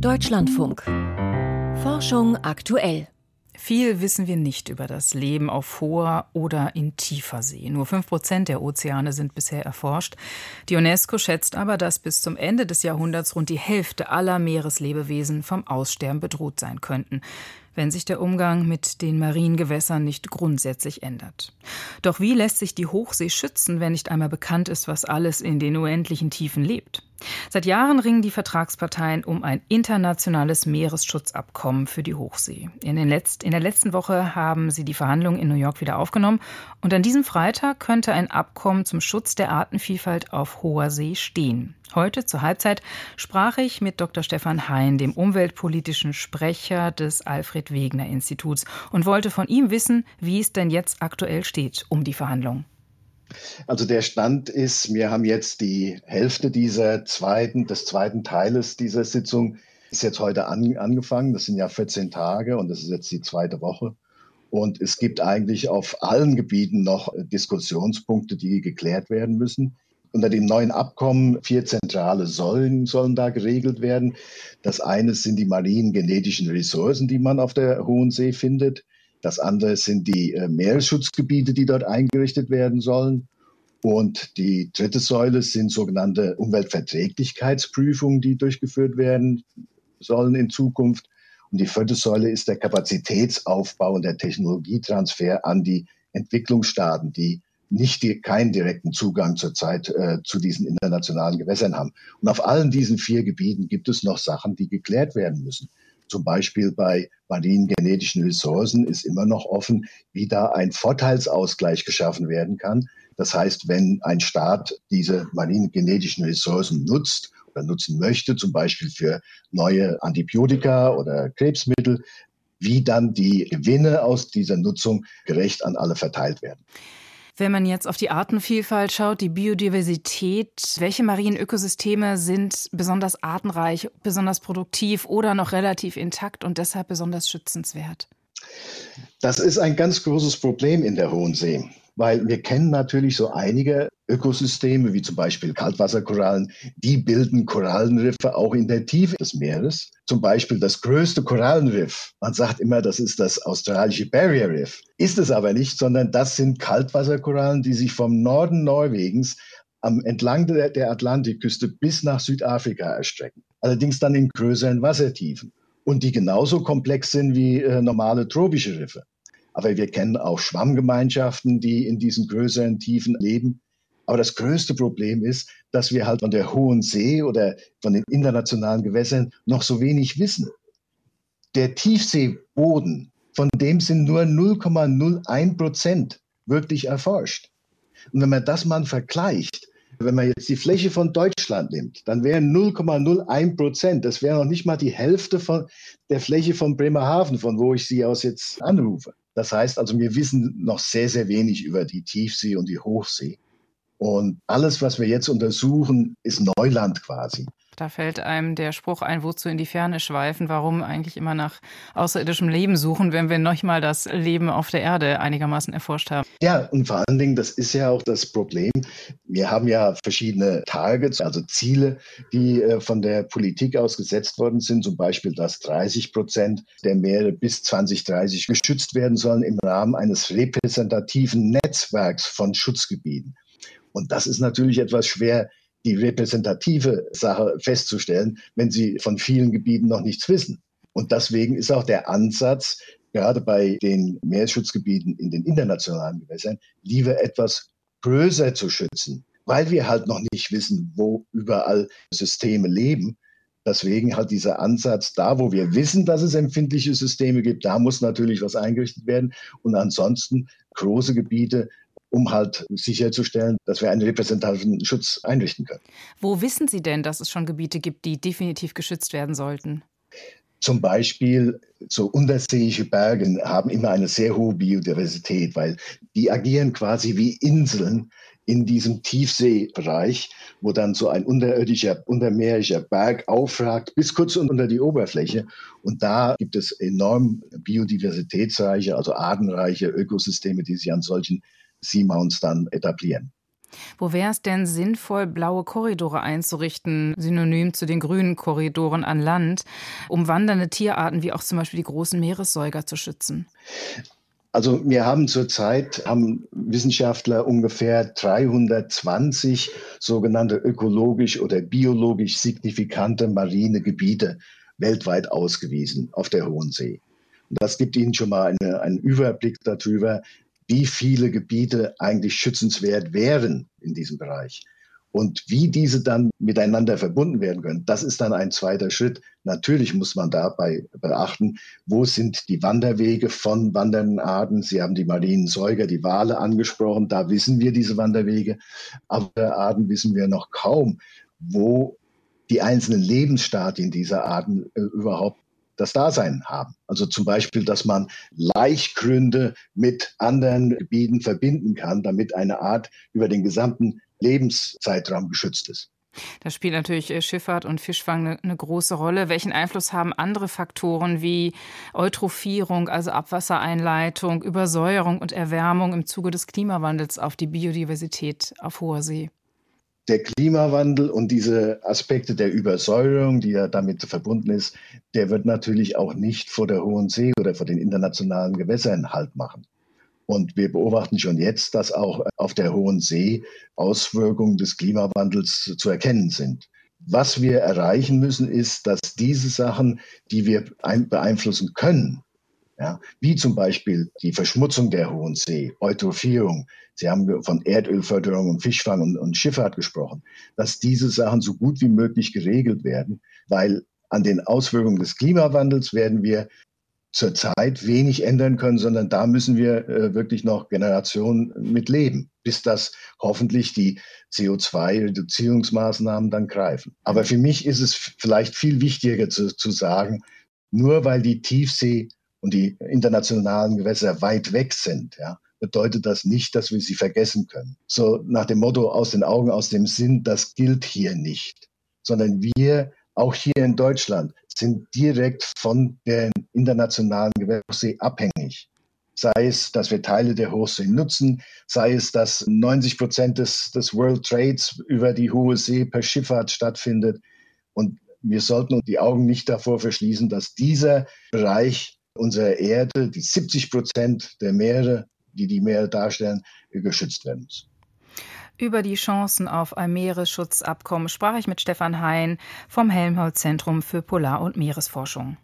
Deutschlandfunk. Forschung aktuell. Viel wissen wir nicht über das Leben auf hoher oder in tiefer See. Nur fünf Prozent der Ozeane sind bisher erforscht. Die UNESCO schätzt aber, dass bis zum Ende des Jahrhunderts rund die Hälfte aller Meereslebewesen vom Aussterben bedroht sein könnten wenn sich der Umgang mit den marinen Gewässern nicht grundsätzlich ändert. Doch wie lässt sich die Hochsee schützen, wenn nicht einmal bekannt ist, was alles in den unendlichen Tiefen lebt? Seit Jahren ringen die Vertragsparteien um ein internationales Meeresschutzabkommen für die Hochsee. In, Letzt-, in, der letzten Woche haben sie die Verhandlungen in New York wieder aufgenommen und an diesem Freitag könnte ein Abkommen zum Schutz der Artenvielfalt auf hoher See stehen. Heute zur Halbzeit sprach ich mit Dr. Stefan Hein, dem umweltpolitischen Sprecher des Alfred Wegener Instituts, und wollte von ihm wissen, wie es denn jetzt aktuell steht um die Verhandlungen. Also der Stand ist, wir haben jetzt die Hälfte dieser zweiten, des zweiten Teiles dieser Sitzung ist jetzt heute an, angefangen. Das sind ja 14 Tage und das ist jetzt die zweite Woche. Und es gibt eigentlich auf allen Gebieten noch Diskussionspunkte, die geklärt werden müssen. Unter dem neuen Abkommen vier zentrale Säulen sollen da geregelt werden. Das eine sind die marinen genetischen Ressourcen, die man auf der Hohen See findet. Das andere sind die äh, Meeresschutzgebiete, die dort eingerichtet werden sollen. Und die dritte Säule sind sogenannte Umweltverträglichkeitsprüfungen, die durchgeführt werden sollen in Zukunft. Und die vierte Säule ist der Kapazitätsaufbau und der Technologietransfer an die Entwicklungsstaaten, die nicht die, keinen direkten Zugang zurzeit äh, zu diesen internationalen Gewässern haben. Und auf allen diesen vier Gebieten gibt es noch Sachen, die geklärt werden müssen. Zum Beispiel bei marinen genetischen Ressourcen ist immer noch offen, wie da ein Vorteilsausgleich geschaffen werden kann. Das heißt, wenn ein Staat diese marinen genetischen Ressourcen nutzt oder nutzen möchte, zum Beispiel für neue Antibiotika oder Krebsmittel, wie dann die Gewinne aus dieser Nutzung gerecht an alle verteilt werden. Wenn man jetzt auf die Artenvielfalt schaut, die Biodiversität, welche marinen Ökosysteme sind besonders artenreich, besonders produktiv oder noch relativ intakt und deshalb besonders schützenswert? Das ist ein ganz großes Problem in der Hohen See weil wir kennen natürlich so einige Ökosysteme, wie zum Beispiel Kaltwasserkorallen, die bilden Korallenriffe auch in der Tiefe des Meeres. Zum Beispiel das größte Korallenriff. Man sagt immer, das ist das australische Barrier Riff. Ist es aber nicht, sondern das sind Kaltwasserkorallen, die sich vom Norden Norwegens am entlang der, der Atlantikküste bis nach Südafrika erstrecken. Allerdings dann in größeren Wassertiefen und die genauso komplex sind wie äh, normale tropische Riffe. Aber wir kennen auch Schwammgemeinschaften, die in diesen größeren Tiefen leben. Aber das größte Problem ist, dass wir halt von der Hohen See oder von den internationalen Gewässern noch so wenig wissen. Der Tiefseeboden, von dem sind nur 0,01 Prozent wirklich erforscht. Und wenn man das mal vergleicht, wenn man jetzt die Fläche von Deutschland nimmt, dann wären 0,01 Prozent, das wäre noch nicht mal die Hälfte von der Fläche von Bremerhaven, von wo ich Sie aus jetzt anrufe. Das heißt also, wir wissen noch sehr, sehr wenig über die Tiefsee und die Hochsee. Und alles, was wir jetzt untersuchen, ist Neuland quasi. Da fällt einem der Spruch ein, wozu in die Ferne schweifen, warum eigentlich immer nach außerirdischem Leben suchen, wenn wir noch mal das Leben auf der Erde einigermaßen erforscht haben. Ja, und vor allen Dingen, das ist ja auch das Problem. Wir haben ja verschiedene Targets, also Ziele, die äh, von der Politik aus gesetzt worden sind, zum Beispiel, dass 30 Prozent der Meere bis 2030 geschützt werden sollen im Rahmen eines repräsentativen Netzwerks von Schutzgebieten. Und das ist natürlich etwas schwer die repräsentative Sache festzustellen, wenn sie von vielen Gebieten noch nichts wissen. Und deswegen ist auch der Ansatz, gerade bei den Meeresschutzgebieten in den internationalen Gewässern, lieber etwas größer zu schützen, weil wir halt noch nicht wissen, wo überall Systeme leben. Deswegen halt dieser Ansatz, da wo wir wissen, dass es empfindliche Systeme gibt, da muss natürlich was eingerichtet werden. Und ansonsten große Gebiete um halt sicherzustellen, dass wir einen repräsentativen Schutz einrichten können. Wo wissen Sie denn, dass es schon Gebiete gibt, die definitiv geschützt werden sollten? Zum Beispiel so unterseeische Berge haben immer eine sehr hohe Biodiversität, weil die agieren quasi wie Inseln in diesem Tiefseebereich, wo dann so ein unterirdischer, untermeerischer Berg aufragt bis kurz unter die Oberfläche. Und da gibt es enorm biodiversitätsreiche, also artenreiche Ökosysteme, die sich an solchen Seamounts dann etablieren. Wo wäre es denn sinnvoll, blaue Korridore einzurichten, synonym zu den grünen Korridoren an Land, um wandernde Tierarten wie auch zum Beispiel die großen Meeressäuger zu schützen? Also wir haben zurzeit, haben Wissenschaftler ungefähr 320 sogenannte ökologisch oder biologisch signifikante marine Gebiete weltweit ausgewiesen auf der Hohen See. Und das gibt Ihnen schon mal eine, einen Überblick darüber, wie viele Gebiete eigentlich schützenswert wären in diesem Bereich. Und wie diese dann miteinander verbunden werden können, das ist dann ein zweiter Schritt. Natürlich muss man dabei beachten, wo sind die Wanderwege von wandernden Arten. Sie haben die marinen Säuger, die Wale angesprochen. Da wissen wir diese Wanderwege. Aber Arten wissen wir noch kaum, wo die einzelnen Lebensstadien dieser Arten äh, überhaupt das Dasein haben. Also zum Beispiel, dass man Laichgründe mit anderen Gebieten verbinden kann, damit eine Art über den gesamten Lebenszeitraum geschützt ist. Da spielt natürlich äh, Schifffahrt und Fischfang eine, eine, große Rolle. Welchen Einfluss haben andere Faktoren wie Eutrophierung, also Abwassereinleitung, Übersäuerung und Erwärmung im Zuge des Klimawandels auf die Biodiversität auf hoher See? der Klimawandel und diese Aspekte der Übersäuerung, die ja damit verbunden ist, der wird natürlich auch nicht vor der Hohen See oder vor den internationalen Gewässern Halt machen. Und wir beobachten schon jetzt, dass auch auf der Hohen See Auswirkungen des Klimawandels zu erkennen sind. Was wir erreichen müssen, ist, dass diese Sachen, die wir beeinflussen können, ja, wie zum Beispiel die Verschmutzung der Hohen See, Eutrophierung. Sie haben von Erdölförderung und Fischfang und, und Schifffahrt gesprochen, dass diese Sachen so gut wie möglich geregelt werden, weil an den Auswirkungen des Klimawandels werden wir zurzeit wenig ändern können, sondern da müssen wir äh, wirklich noch Generationen mit leben, bis das hoffentlich die CO2-Reduzierungsmaßnahmen dann greifen. Aber für mich ist es vielleicht viel wichtiger zu, zu sagen, nur weil die Tiefsee und die internationalen Gewässer weit weg sind, ja, bedeutet das nicht, dass wir sie vergessen können. So nach dem Motto aus den Augen, aus dem Sinn, das gilt hier nicht, sondern wir, auch hier in Deutschland, sind direkt von der internationalen Gewässersee abhängig. Sei es, dass wir Teile der Hochsee nutzen, sei es, dass 90 Prozent des, des World Trades über die Hohe See per Schifffahrt stattfindet. Und wir sollten die Augen nicht davor verschließen, dass dieser Bereich unserer Erde, die 70 Prozent der Meere, die die Meere darstellen, geschützt werden muss. Über die Chancen auf ein Meeresschutzabkommen sprach ich mit Stefan Hein vom Helmholtz Zentrum für Polar- und Meeresforschung.